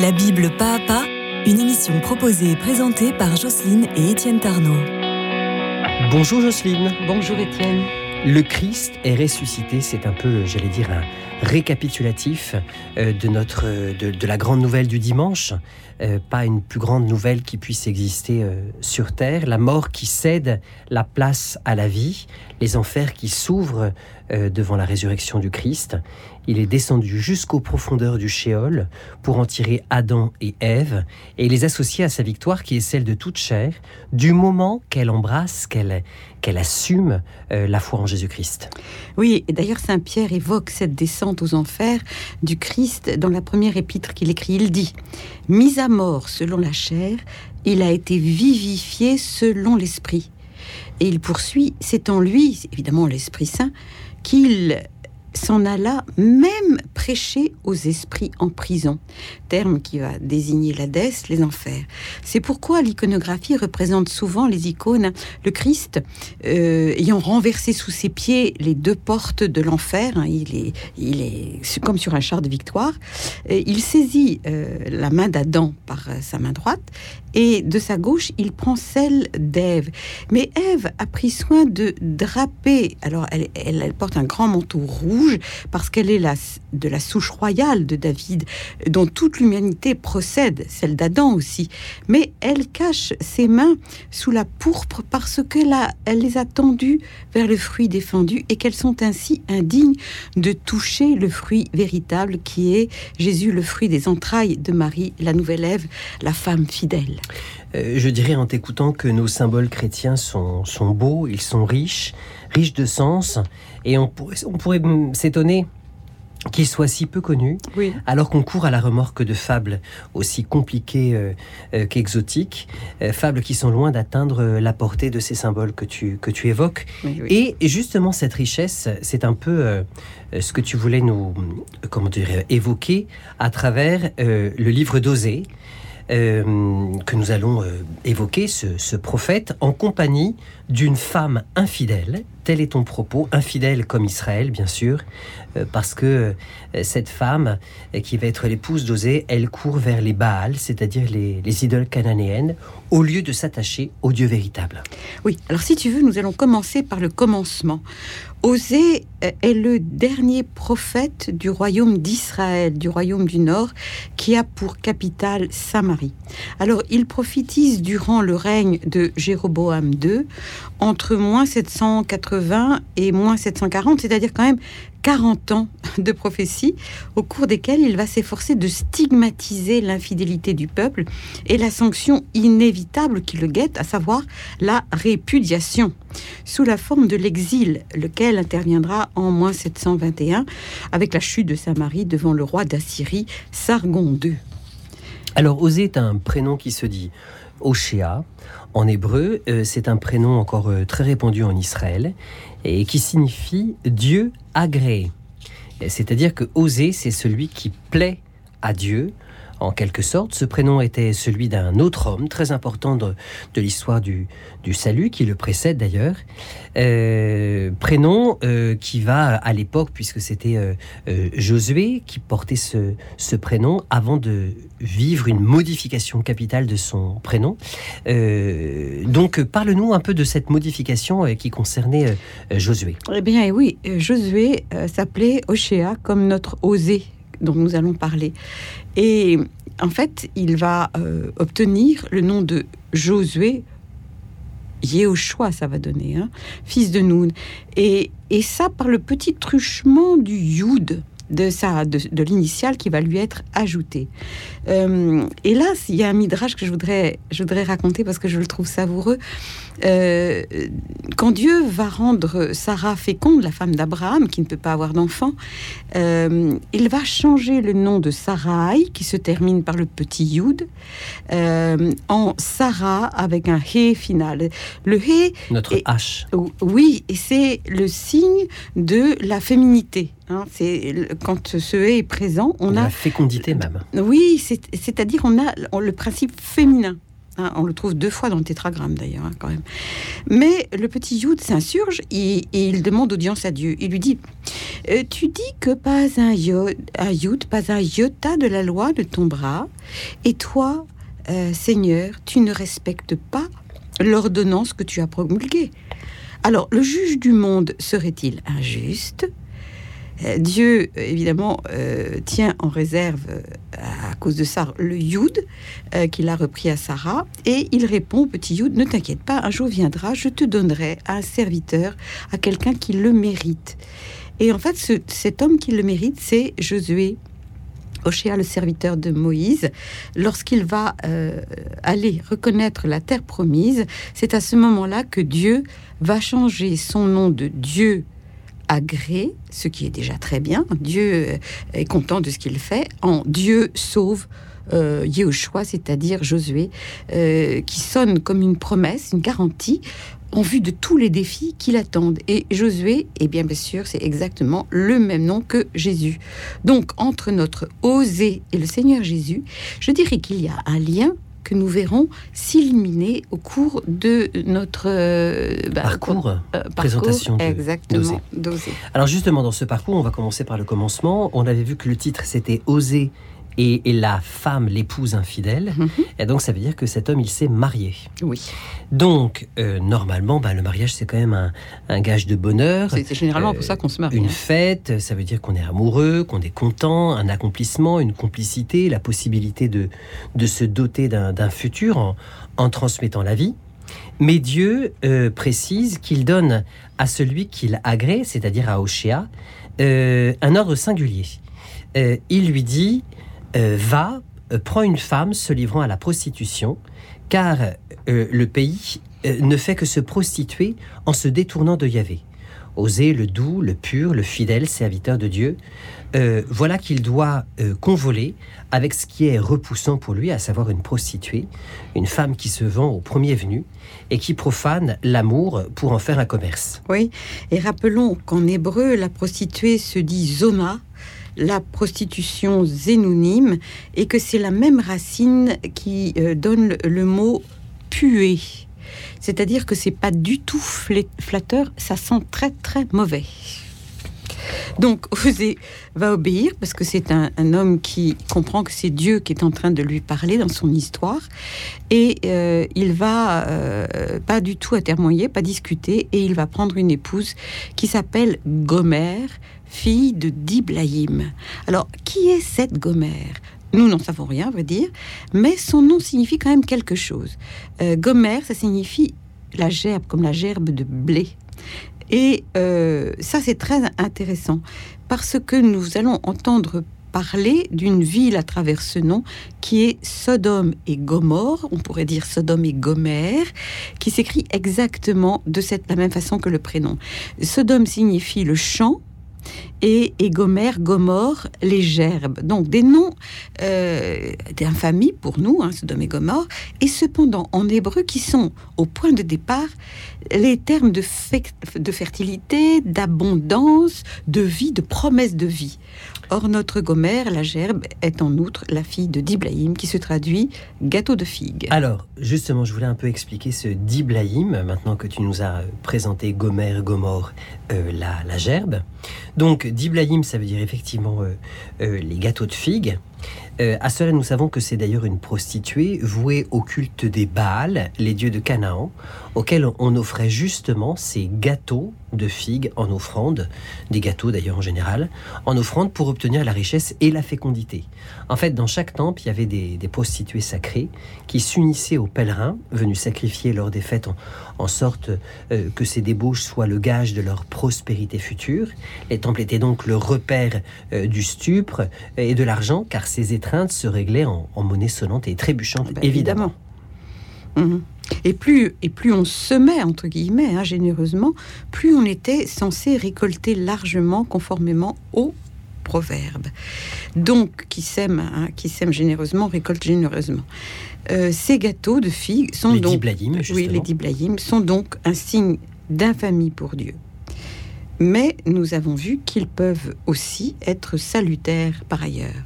La Bible pas à pas, une émission proposée et présentée par Jocelyne et Étienne Tarnot. Bonjour Jocelyne. Bonjour Étienne. Le Christ est ressuscité, c'est un peu, j'allais dire, un récapitulatif euh, de, notre, de, de la grande nouvelle du dimanche. Euh, pas une plus grande nouvelle qui puisse exister euh, sur Terre. La mort qui cède la place à la vie, les enfers qui s'ouvrent euh, devant la résurrection du Christ. Il est descendu jusqu'aux profondeurs du Shéol pour en tirer Adam et Ève et les associer à sa victoire qui est celle de toute chair, du moment qu'elle embrasse, qu'elle assume la foi en Jésus-Christ. Oui, et d'ailleurs Saint Pierre évoque cette descente aux enfers du Christ dans la première épître qu'il écrit. Il dit Mis à mort selon la chair, il a été vivifié selon l'esprit. Et il poursuit, c'est en lui, évidemment l'Esprit Saint, qu'il s'en alla même prêcher aux esprits en prison, terme qui va désigner l'Hadès, les enfers. C'est pourquoi l'iconographie représente souvent les icônes, le Christ euh, ayant renversé sous ses pieds les deux portes de l'enfer, hein, il, est, il est comme sur un char de victoire, il saisit euh, la main d'Adam par euh, sa main droite et de sa gauche, il prend celle d'Ève. Mais Ève a pris soin de draper. Alors, elle, elle, porte un grand manteau rouge parce qu'elle est la, de la souche royale de David, dont toute l'humanité procède, celle d'Adam aussi. Mais elle cache ses mains sous la pourpre parce que là, elle les a tendues vers le fruit défendu et qu'elles sont ainsi indignes de toucher le fruit véritable qui est Jésus, le fruit des entrailles de Marie, la nouvelle Ève, la femme fidèle. Euh, je dirais en t'écoutant que nos symboles chrétiens sont beaux, ils sont riches, riches de sens, et on pourrait, on pourrait s'étonner qu'ils soient si peu connus, oui. alors qu'on court à la remorque de fables aussi compliquées euh, euh, qu'exotiques, euh, fables qui sont loin d'atteindre la portée de ces symboles que tu, que tu évoques. Oui, oui. Et justement, cette richesse, c'est un peu ce que tu voulais nous comment dire, évoquer à travers le livre d'Osée. Que nous allons évoquer, ce, ce, prophète, en compagnie d'une femme infidèle. Tel est ton propos, infidèle comme Israël, bien sûr, euh, parce que cette femme, qui va être l'épouse d'Osée, elle court vers les Baals, c'est-à-dire les, les, idoles cananéennes, au lieu de s'attacher au Dieu véritable. Oui, alors si tu veux, nous allons commencer par le commencement. Osée est le dernier prophète du royaume d'Israël, du royaume du Nord, qui a pour capitale Samarie. Alors, il prophétise durant le règne de Jéroboam II, entre moins 780 et moins 740, c'est-à-dire quand même 40 ans de prophétie au cours desquels il va s'efforcer de stigmatiser l'infidélité du peuple et la sanction inévitable qui le guette, à savoir la répudiation, sous la forme de l'exil, lequel interviendra en moins 721 avec la chute de Samarie devant le roi d'Assyrie, Sargon II. Alors, Osée est un prénom qui se dit Oshéa. En hébreu, euh, c'est un prénom encore euh, très répandu en Israël et qui signifie Dieu agréé. C'est-à-dire que Osée, c'est celui qui plaît à Dieu. En quelque sorte, ce prénom était celui d'un autre homme très important de, de l'histoire du, du, salut, qui le précède d'ailleurs. Euh, prénom euh, qui va à l'époque, puisque c'était euh, Josué qui portait ce, ce, prénom, avant de vivre une modification capitale de son prénom. donc, parle-nous un peu de cette modification qui concernait Josué. Eh bien, oui, Josué s'appelait Oshéa comme notre Osée dont nous allons parler. Et en fait, il va euh, obtenir le nom de Josué. Yehoshua, ça va donner, hein, fils de Noun. Et, et ça par le petit truchement du Yud de, sa, de, de l'initiale qui va lui être ajoutée. Euh, et là, il y a un midrash que je voudrais, je voudrais raconter parce que je le trouve savoureux. Euh, quand Dieu va rendre Sarah féconde, la femme d'Abraham, qui ne peut pas avoir d'enfant, euh, il va changer le nom de Sarai, qui se termine par le petit Yud, euh, en Sarah avec un He final. Le He. Notre est, H. Oui, et c'est le signe de la féminité. Hein, c'est quand ce He est présent, on a la fécondité même. Oui, c'est-à-dire on a on, le principe féminin. Hein, on le trouve deux fois dans le tétragramme d'ailleurs, hein, quand même. Mais le petit Youd s'insurge et, il demande audience à Dieu. Il lui dit euh, Tu dis que pas un, Youd, pas un iota de la loi ne tombera, et toi, euh, Seigneur, tu ne respectes pas l'ordonnance que tu as promulguée. Alors, le juge du monde serait-il injuste? Dieu, évidemment, euh, tient en réserve, euh, à cause de ça, le Youd qu'il a repris à Sarah. Et il répond, petit Youd, ne t'inquiète pas, un jour viendra, je te donnerai un serviteur, à quelqu'un qui le mérite. Et en fait, cet homme qui le mérite, c'est Josué. Ochéa, le serviteur de Moïse, lorsqu'il va aller reconnaître la terre promise, c'est à ce moment-là que Dieu va changer son nom de Dieu agré, ce qui est déjà très bien. Dieu euh, est content de ce qu'il fait. En Dieu sauve euh, c'est-à-dire Josué, euh, qui sonne comme une promesse, une garantie en vue de tous les défis qui l'attendent. Et Josué, eh bien, bien sûr, c'est exactement le même nom que Jésus. Donc, entre notre Osée et le Seigneur Jésus, je dirais qu'il y a un lien que nous verrons s'illuminer au cours de notre euh, bah, parcours, euh, présentation exactement Alors justement, dans ce parcours, on va commencer par le commencement. On avait vu que le titre, c'était Oser et, la femme, l'épouse infidèle. Mhm. Et donc, ça veut dire que cet homme, il s'est marié. Oui. Donc, euh, normalement, bah, le mariage, c'est quand même un, gage de bonheur. C'est généralement pour ça qu'on se marie. Une hein. fête, ça veut dire qu'on est amoureux, qu'on est content, un accomplissement, une complicité, la possibilité de, de se doter d'un futur en, en, transmettant la vie. Mais Dieu euh, précise qu'il donne à celui qu'il agrée, c'est-à-dire à Oshéa, euh, un ordre singulier. il lui dit euh, va, euh, prend une femme se livrant à la prostitution, car euh, le pays ne fait que se prostituer en se détournant de Yahvé. Oser le doux, le pur, le fidèle serviteur de Dieu, voilà qu'il doit convoler avec ce qui est repoussant pour lui, à savoir une prostituée, une femme qui se vend au premier venu et qui profane l'amour pour en faire un commerce. Oui, et rappelons qu'en hébreu, la prostituée se dit zona, la prostitution zénonyme et que c'est la même racine qui euh, donne le, mot puer. C'est-à-dire que c'est pas du tout flatteur, ça sent très très mauvais. Donc Osée va obéir parce que c'est un, homme qui comprend que c'est Dieu qui est en train de lui parler dans son histoire et euh, il va euh, pas du tout atermoyer, pas discuter et il va prendre une épouse qui s'appelle Gomère fille de Diblaïm. Alors, qui est cette Gomère nous n'en savons rien, on va dire, mais son nom signifie quand même quelque chose. Euh, Gomère, ça signifie la gerbe, comme la gerbe de blé. Et euh, ça, c'est très intéressant, parce que nous allons entendre parler d'une ville à travers ce nom qui est Sodome et Gomorre, on pourrait dire Sodome et Gomère, qui s'écrit exactement de la même façon que le prénom. Sodome signifie le champ, et, et Gomorre, les gerbes. Donc des noms euh, d'infamie pour nous, hein, Sodome et Gomorre, et cependant en hébreu qui sont au point de départ les termes de fertilité, d'abondance, de vie, de promesse de vie. Or, notre Gomère, la gerbe, est en outre la fille de Diblaïm, qui se traduit gâteau de figue. Alors, justement, je voulais un peu expliquer ce Diblaïm, maintenant que tu nous as présenté Gomère, Gomorre, euh, la, gerbe. Donc, Diblaïm, ça veut dire effectivement euh, euh, les gâteaux de figue. Euh, à cela, nous savons que c'est d'ailleurs une prostituée vouée au culte des Baals, les dieux de Canaan, auxquels on offrait justement ces gâteaux de figues en offrande, des gâteaux d'ailleurs en général, en offrande pour obtenir la richesse et la fécondité. En fait, dans chaque temple, il y avait des, prostituées sacrées qui s'unissaient aux pèlerins venus sacrifier lors des fêtes en, sorte euh, que ces débauches soient le gage de leur prospérité future. Les temples étaient donc le repère euh, du stupre et de l'argent, car ces étreintes se réglaient en, monnaie sonnante et trébuchante, ah bah, évidemment. Mhm. Et plus, et plus on semait, entre guillemets, hein, généreusement, plus on était censé récolter largement conformément au proverbe. Donc, qui sème, hein, qui sème généreusement, récolte généreusement. Euh, ces gâteaux de figues sont les donc... oui, les diblaïm sont donc un signe d'infamie pour Dieu. Mais nous avons vu qu'ils peuvent aussi être salutaires par ailleurs.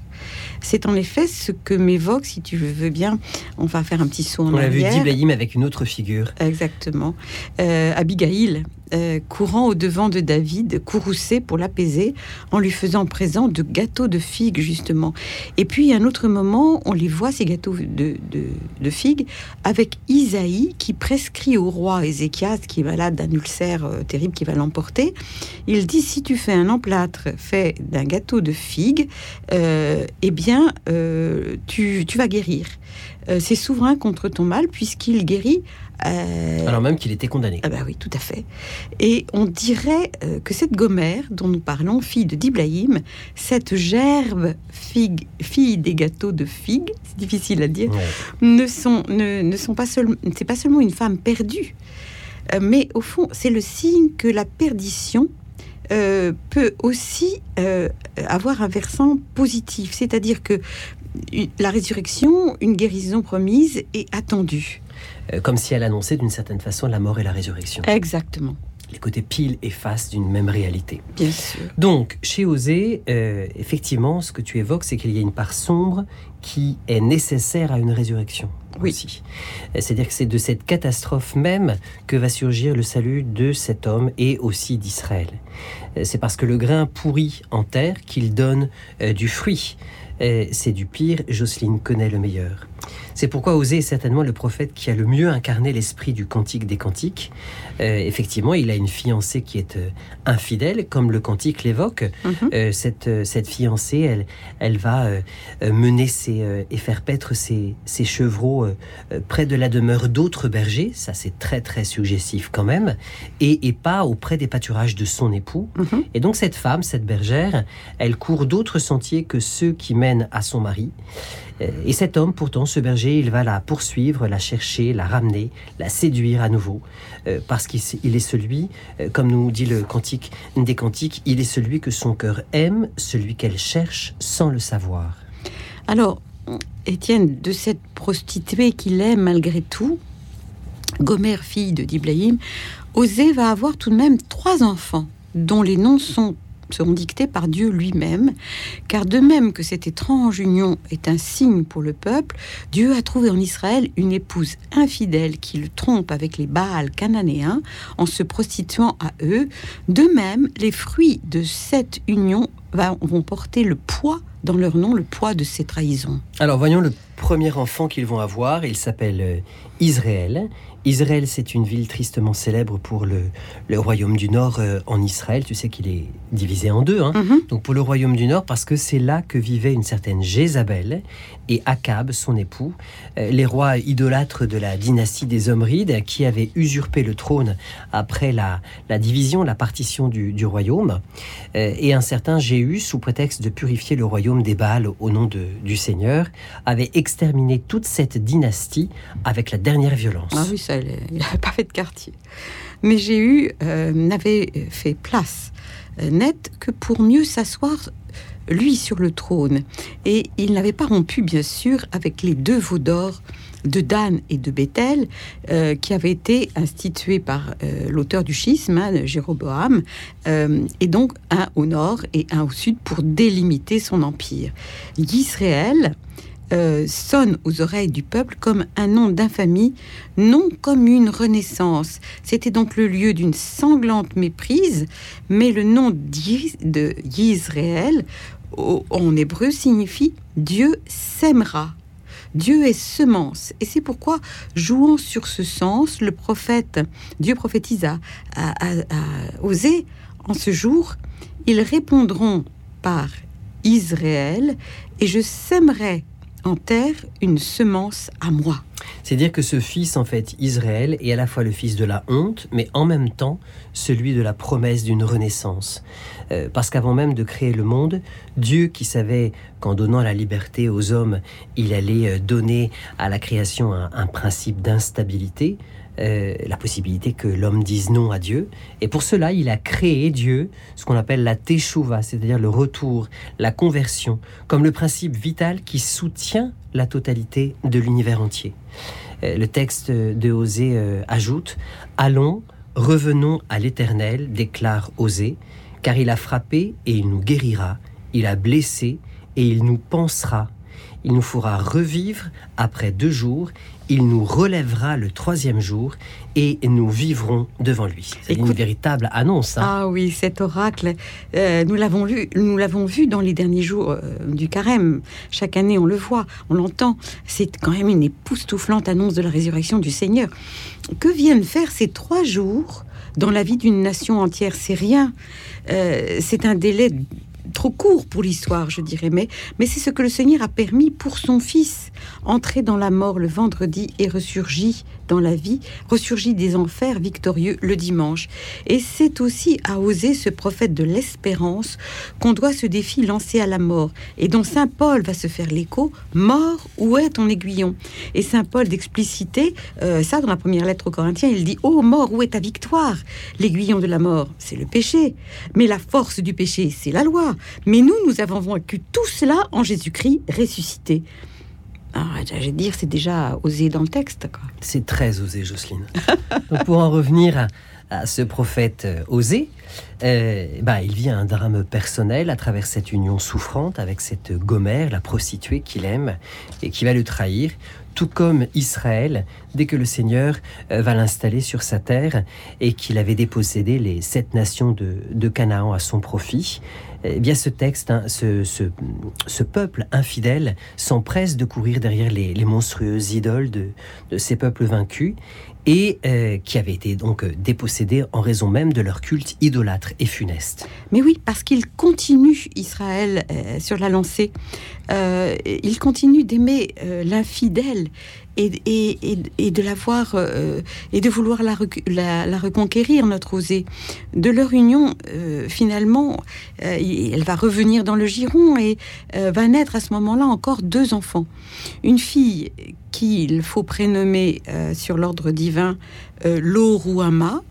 C'est en effet ce que m'évoque, si tu veux bien, on va faire un petit saut en On a vu arrière. Diblaïm avec une autre figure. Exactement. Euh, Abigail, euh, courant au devant de David, courroucé pour l'apaiser, en lui faisant présent de gâteaux de figues, justement. Et puis, à un autre moment, on les voit, ces gâteaux de, de- figues, avec Isaïe qui prescrit au roi Ézéchias, qui est malade d'un ulcère euh, terrible qui va l'emporter. Il dit si tu fais un emplâtre fait d'un gâteau de figues, euh, eh bien, tu, tu vas guérir. C'est souverain contre ton mal, puisqu'il guérit. Euh, Alors même qu'il était condamné. ah bah oui, tout à fait. Et on dirait euh, que cette Gomère dont nous parlons, fille de Diblaïm, cette gerbe figue, fille des gâteaux de figues, c'est difficile à dire, Ouais. ne sont, ne, ne sont pas seulement, c'est pas seulement une femme perdue, euh, mais au fond, c'est le signe que la perdition peut aussi avoir un versant positif, c'est-à-dire que la résurrection, une guérison promise, est attendue. Euh, Comme si elle annonçait d'une certaine façon la mort et la résurrection. Exactement, Les côtés pile et face d'une même réalité. bien sûr. Donc, chez Osée, euh, effectivement, ce que tu évoques, c'est qu'il y a une part sombre qui est nécessaire à une résurrection. Oui. Aussi. Euh, C'est-à-dire que c'est de cette catastrophe même que va surgir le salut de cet homme et aussi d'Israël. C'est parce que le grain pourrit en terre qu'il donne euh, du fruit. Euh, C'est du pire, Jocelyne connaît le meilleur. C'est pourquoi Osée est certainement le prophète qui a le mieux incarné l'esprit du cantique des cantiques. Euh, effectivement, il a une fiancée qui est euh, infidèle, comme le cantique l'évoque. Mhm. Euh, cette, euh, cette fiancée, elle, elle va euh, mener ses, et faire paître ses, ses chevreaux près de la demeure d'autres bergers, ça c'est très très suggestif quand même, et, et pas auprès des pâturages de son époux. Mhm. Et donc cette femme, cette bergère, elle court d'autres sentiers que ceux qui à son mari. Euh, Et cet homme, pourtant, ce berger, il va la poursuivre, la chercher, la ramener, la séduire à nouveau, euh, parce qu'il est celui, euh, comme nous dit le cantique des cantiques, il est celui que son cœur aime, celui qu'elle cherche sans le savoir. Alors, Étienne, de cette prostituée qu'il aime malgré tout, Gomère, fille de Diblaïm, Osée va avoir tout de même trois enfants, dont les noms sont, seront dictés par Dieu lui-même, car de même que cette étrange union est un signe pour le peuple, Dieu a trouvé en Israël une épouse infidèle qui le trompe avec les Baals cananéens en se prostituant à eux. De même, les fruits de cette union vont porter le poids dans leur nom, le poids de ces trahisons. Alors voyons le premier enfant qu'ils vont avoir, il s'appelle euh, Israël. Israël, c'est une ville tristement célèbre pour le, le royaume du Nord euh, en Israël. Tu sais qu'il est divisé en deux. hein. Mhm. Donc pour le royaume du Nord, parce que c'est là que vivait une certaine Jézabel et Akab, son époux, euh, les rois idolâtres de la dynastie des Omrides, qui avaient usurpé le trône après la, la division, la partition du, du royaume. Euh, et un certain Jéhu, sous prétexte de purifier le royaume des Baals au nom de- du Seigneur, avait exterminé toute cette dynastie avec la dernière violence. Ah oui, ça, il n'avait pas fait de quartier. Mais Jéhu euh, n'avait fait place euh, nette que pour mieux s'asseoir lui sur le trône. Et il n'avait pas rompu, bien sûr, avec les deux veaux d'or de Dan et de Bethel, euh, qui avaient été institués par euh, l'auteur du schisme, hein, Jéroboam, et donc un au nord et un au sud pour délimiter son empire. Euh, sonne aux oreilles du peuple comme un nom d'infamie, non comme une renaissance. C'était donc le lieu d'une sanglante méprise, mais le nom de Yisraël en hébreu signifie Dieu s'aimera. Dieu est semence. Et c'est pourquoi, jouant sur ce sens, le prophète, Dieu prophétisa à, Osée, en ce jour, ils répondront par Israël, et je sèmerai une semence à moi. C'est dire que ce fils, en fait, Israël, est à la fois le fils de la honte, mais en même temps celui de la promesse d'une renaissance. Euh, parce qu'avant même de créer le monde, Dieu qui savait qu'en donnant la liberté aux hommes, il allait euh, donner à la création un principe d'instabilité, euh, la possibilité que l'homme dise non à Dieu. Et pour cela, il a créé Dieu, ce qu'on appelle la teshuva, c'est-à-dire le retour, la conversion, comme le principe vital qui soutient la totalité de l'univers entier. Euh, Le texte de Osée euh, ajoute Allons, revenons à l'Éternel, déclare Osée, car il a frappé et il nous guérira, il a blessé et il nous pensera. Il nous fera revivre après deux jours il nous relèvera le troisième jour et nous vivrons devant lui. C'est une véritable annonce. Hein. Ah oui, cet oracle, euh, nous l'avons lu, nous l'avons vu dans les derniers jours euh, du carême. Chaque année, on le voit, on l'entend. C'est quand même une époustouflante annonce de la résurrection du Seigneur. Que viennent faire ces trois jours dans la vie d'une nation entière? C'est rien. Euh, c'est un délai trop court pour l'histoire, je dirais, mais, c'est ce que le Seigneur a permis pour son Fils. Entrer dans la mort le vendredi et ressurgit dans la vie, ressurgit des enfers victorieux le dimanche. Et c'est aussi à oser ce prophète de l'espérance qu'on doit ce défi lancer à la mort, et dont Saint Paul va se faire l'écho, mort, où est ton aiguillon? Et Saint Paul d'expliciter euh, ça dans la première lettre aux Corinthiens, il dit, oh mort, où est ta victoire? L'aiguillon de la mort, c'est le péché, mais la force du péché, c'est la loi. Mais nous, nous avons vaincu tout cela en Jésus-Christ ressuscité. Ah, j'allais dire, c'est déjà osé dans le texte. C'est très osé, Jocelyne. pour en revenir à, ce prophète euh, osé, euh, bah, il vit un drame personnel à travers cette union souffrante avec cette Gomère, la prostituée qu'il aime et qui va le trahir tout comme Israël, dès que le Seigneur euh, va l'installer sur sa terre et qu'il avait dépossédé les sept nations de, Canaan à son profit, eh bien ce texte, hein, ce, peuple infidèle s'empresse de courir derrière les, monstrueuses idoles de, ces peuples vaincus et euh, qui avaient été donc dépossédés en raison même de leur culte idolâtre et funeste. Mais oui, parce qu'il continue Israël euh, sur la lancée. il continue d'aimer l'infidèle et, de la voir euh, et de vouloir la, reconquérir, notre osée. De leur union, euh, finalement, euh, elle va revenir dans le giron et va naître à ce moment-là encore deux enfants. Une fille qu'il faut prénommer sur l'ordre divin Loruama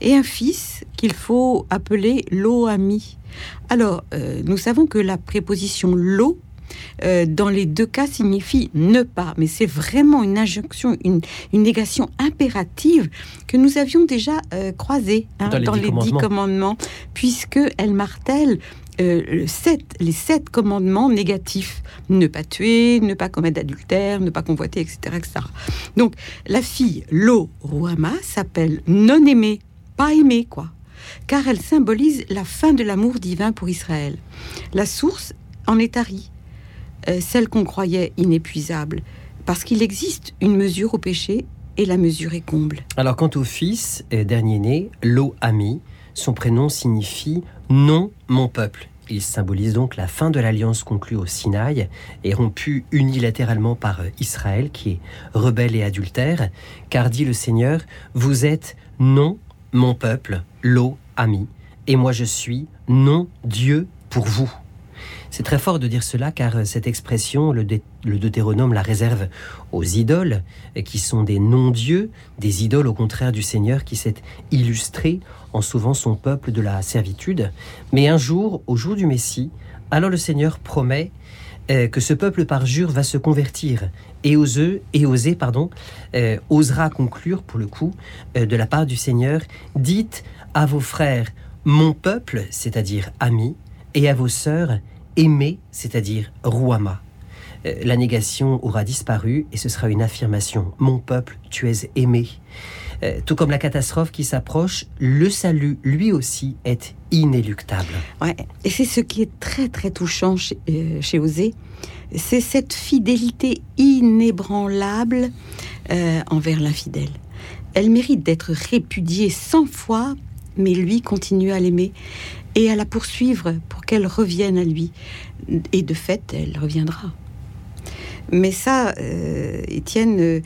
et un fils qu'il faut appeler Loami. Alors, nous savons que la préposition Lo euh, dans les deux cas signifie ne pas, mais c'est vraiment une injonction, une, négation impérative que nous avions déjà euh, croisée hein, dans, les, dix, commandements, puisque elle martèle euh, les sept commandements négatifs. Ne pas tuer, ne pas commettre d'adultère, ne pas convoiter, etc., etc. Donc, la fille, Lo Ruama, s'appelle non aimée, pas aimée, quoi. Car elle symbolise la fin de l'amour divin pour Israël. La source en est tarie. Euh, celle qu'on croyait inépuisable, parce qu'il existe une mesure au péché et la mesure est comble. Alors quant au fils, euh, dernier né, Lo Ami, son prénom signifie non mon peuple. Il symbolise donc la fin de l'alliance conclue au Sinaï et rompue unilatéralement par euh, Israël, qui est rebelle et adultère, car dit le Seigneur, vous êtes non mon peuple, Lo Ami, et moi je suis non Dieu pour vous. C'est très fort de dire cela car euh, cette expression, le, Deutéronome la réserve aux idoles, euh, qui sont des non-dieux, des idoles au contraire du Seigneur qui s'est illustré en sauvant son peuple de la servitude. Mais un jour, au jour du Messie, alors le Seigneur promet euh, que ce peuple par jure va se convertir et oseux et osé pardon osera conclure pour le coup de la part du Seigneur dites à vos frères mon peuple c'est-à-dire amis et à vos sœurs aimer, c'est-à-dire Rouama. Euh, la négation aura disparu et ce sera une affirmation. Mon peuple, tu es aimé. Euh, tout comme la catastrophe qui s'approche, le salut, lui aussi, est inéluctable. Ouais. Et c'est ce qui est très très touchant chez, euh, Osée, c'est cette fidélité inébranlable envers l'infidèle. Elle mérite d'être répudiée cent fois, mais lui continue à l'aimer et à la poursuivre pour qu'elle revienne à lui. Et de fait, elle reviendra. Mais ça, euh, Étienne, euh,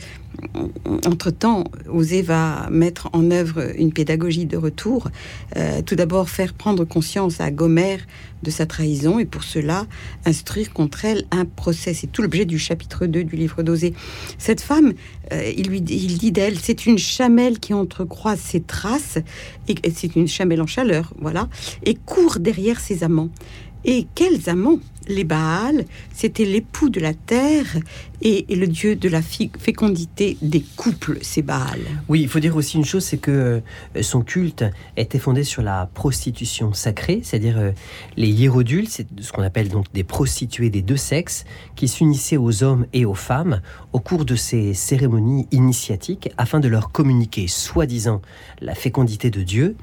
entre-temps, Osée va mettre en œuvre une pédagogie de retour. Euh, tout d'abord, faire prendre conscience à Gomère de sa trahison et pour cela, instruire contre elle un procès. C'est tout l'objet du chapitre 2 du livre d'Osée. Cette femme, il, lui, dit d'elle, c'est une chamelle qui entrecroise ses traces, et c'est une chamelle en chaleur, voilà, et court derrière ses amants. Et quels amants? Les Baals, c'était l'époux de la terre et, le dieu de la fécondité des couples, c'est Baal. Oui, il faut dire aussi une chose, c'est que euh, son culte était fondé sur la prostitution sacrée, c'est-à-dire euh, les hiérodules, c'est ce qu'on appelle donc des prostituées des deux sexes, qui s'unissaient aux hommes et aux femmes au cours de ces cérémonies initiatiques afin de leur communiquer, soi-disant, la fécondité de Dieu,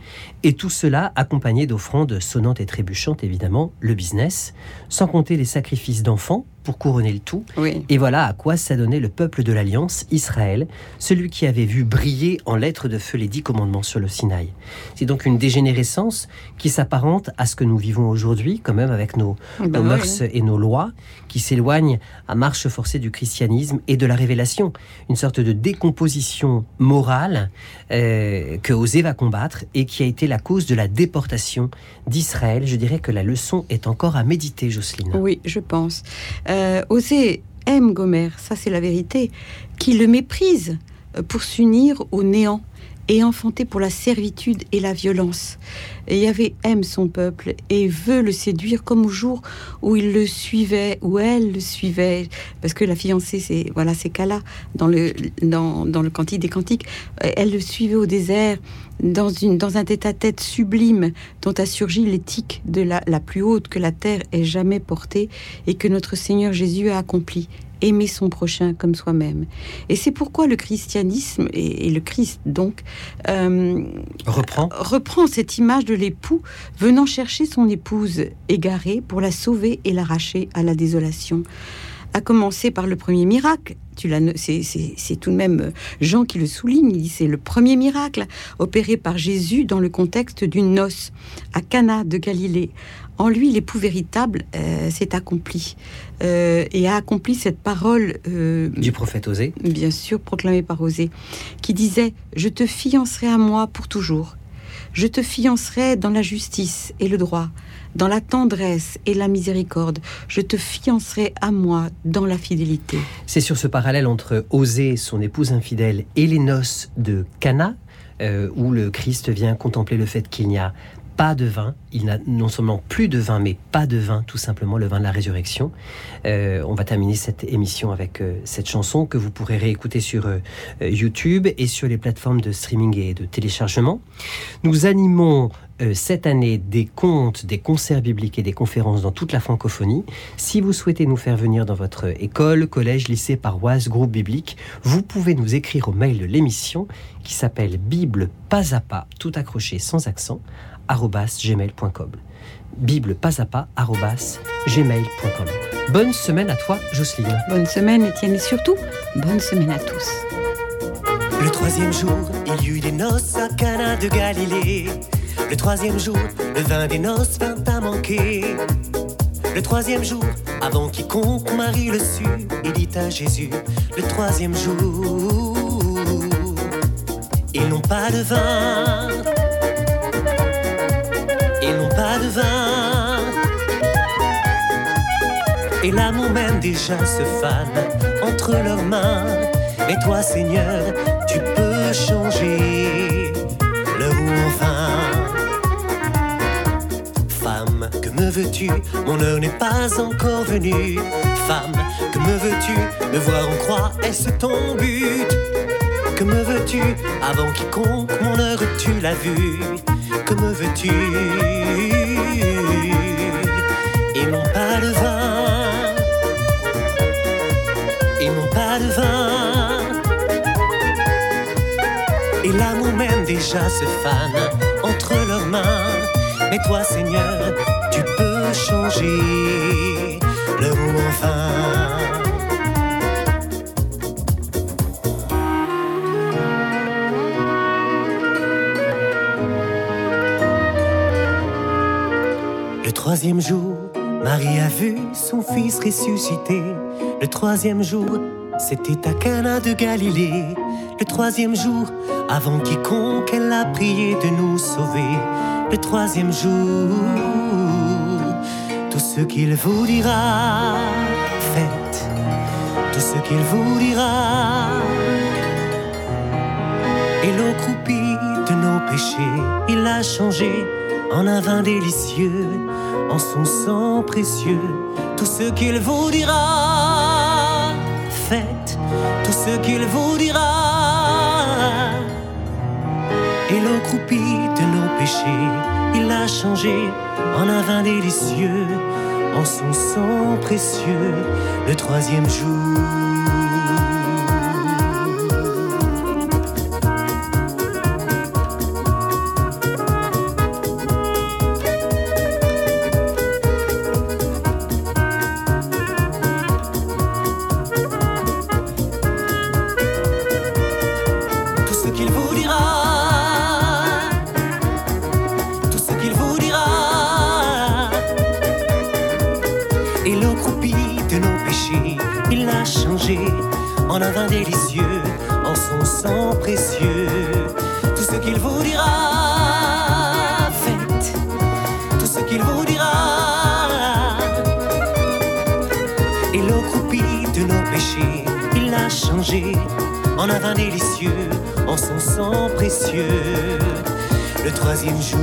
et tout cela accompagné d'offrandes sonnantes et trébuchantes, évidemment, le business, sans compter les sacrifices d'enfants pour couronner le tout. Et voilà à quoi s'adonnait le peuple de l'Alliance, Israël, celui qui avait vu briller en lettres de feu les dix commandements sur le Sinaï. C'est donc une dégénérescence qui s'apparente à ce que nous vivons aujourd'hui, quand même avec nos, ah bah mœurs et nos lois, qui s'éloignent à marche forcée du christianisme et de la révélation. Une sorte de décomposition morale euh, que Osée va combattre et qui a été la cause de la déportation d'Israël. Je dirais que la leçon est encore à méditer, Jocelyne. Oui, je pense. Euh, aime Gomer, ça c'est la vérité, qui le méprise pour s'unir au néant et enfanté pour la servitude et la violence. Et Yahvé aime son peuple et veut le séduire comme au jour où il le suivait, où elle le suivait, parce que la fiancée, c'est voilà, c'est Kala dans le dans, dans le cantique des cantiques, elle le suivait au désert dans une dans un tête-à-tête sublime dont a surgi l'éthique de la, la plus haute que la terre ait jamais portée et que notre Seigneur Jésus a accompli aimer son prochain comme soi-même. Et c'est pourquoi le christianisme et, le Christ donc euh, reprend reprend cette image de l'époux venant chercher son épouse égarée pour la sauver et l'arracher à la désolation. À commencer par le premier miracle, c'est tout de même Jean qui le souligne. Il dit c'est le premier miracle opéré par Jésus dans le contexte d'une noce à Cana de Galilée. En lui, l'époux véritable euh, s'est accompli euh, et a accompli cette parole euh, du prophète Osée, bien sûr proclamée par Osée, qui disait Je te fiancerai à moi pour toujours. Je te fiancerai dans la justice et le droit, dans la tendresse et la miséricorde. Je te fiancerai à moi dans la fidélité. C'est sur ce parallèle entre Osée, son épouse infidèle, et les noces de Cana, où le Christ vient contempler le fait qu'il n'y a pas de vin. Il n'a non seulement plus de vin, mais pas de vin, tout simplement, le vin de la résurrection. Euh, on va terminer cette émission avec euh, cette chanson que vous pourrez réécouter sur euh, YouTube et sur les plateformes de streaming et de téléchargement. Nous animons cette année des contes, des concerts bibliques et des conférences dans toute la francophonie. Si vous souhaitez nous faire venir dans votre école, collège, lycée, paroisse, groupe biblique, vous pouvez nous écrire au mail de l'émission qui s'appelle Bible pas à pas, tout accroché sans accent, gmail.com. Bible pas à pas, gmail.com. Bonne semaine à toi, Jocelyne. Bonne semaine, Étienne, et surtout, bonne semaine à tous. Le troisième jour, il y eut des noces à Cana de Galilée. Le troisième jour, le vin des noces vint à manquer. Le troisième jour, avant quiconque Marie le sut, il dit à Jésus, le troisième jour, ils n'ont pas de vin. Et l'amour même déjà se fane entre leurs mains. Et toi, Seigneur, tu peux changer le enfin. Femme, que me veux-tu? Mon heure n'est pas encore venue. Femme, que me veux-tu? Me voir en croix, est-ce ton but? Que me veux-tu Avant quiconque, mon heure, tu l'as vu. Que me veux-tu? Ils n'ont pas de vin. Ils n'ont pas de vin. Et l'amour même déjà se fane entre leurs mains. Mais toi, Seigneur, tu peux changer le mot vin. Troisième jour, Marie a vu son fils ressuscité. Le troisième jour, c'était à Cana de Galilée. Le troisième jour, avant quiconque, elle a prié de nous sauver. Le troisième jour, tout ce qu'il vous dira, faites tout ce qu'il vous dira. Et l'eau croupie de nos péchés, il a changé en un vin délicieux en son sang précieux tout ce qu'il vous dira. Faites tout ce qu'il vous dira. Et l'eau croupie de nos péchés, il l'a changé en un vin délicieux, en son sang précieux, le troisième jour. sang précieux. Le troisième jour.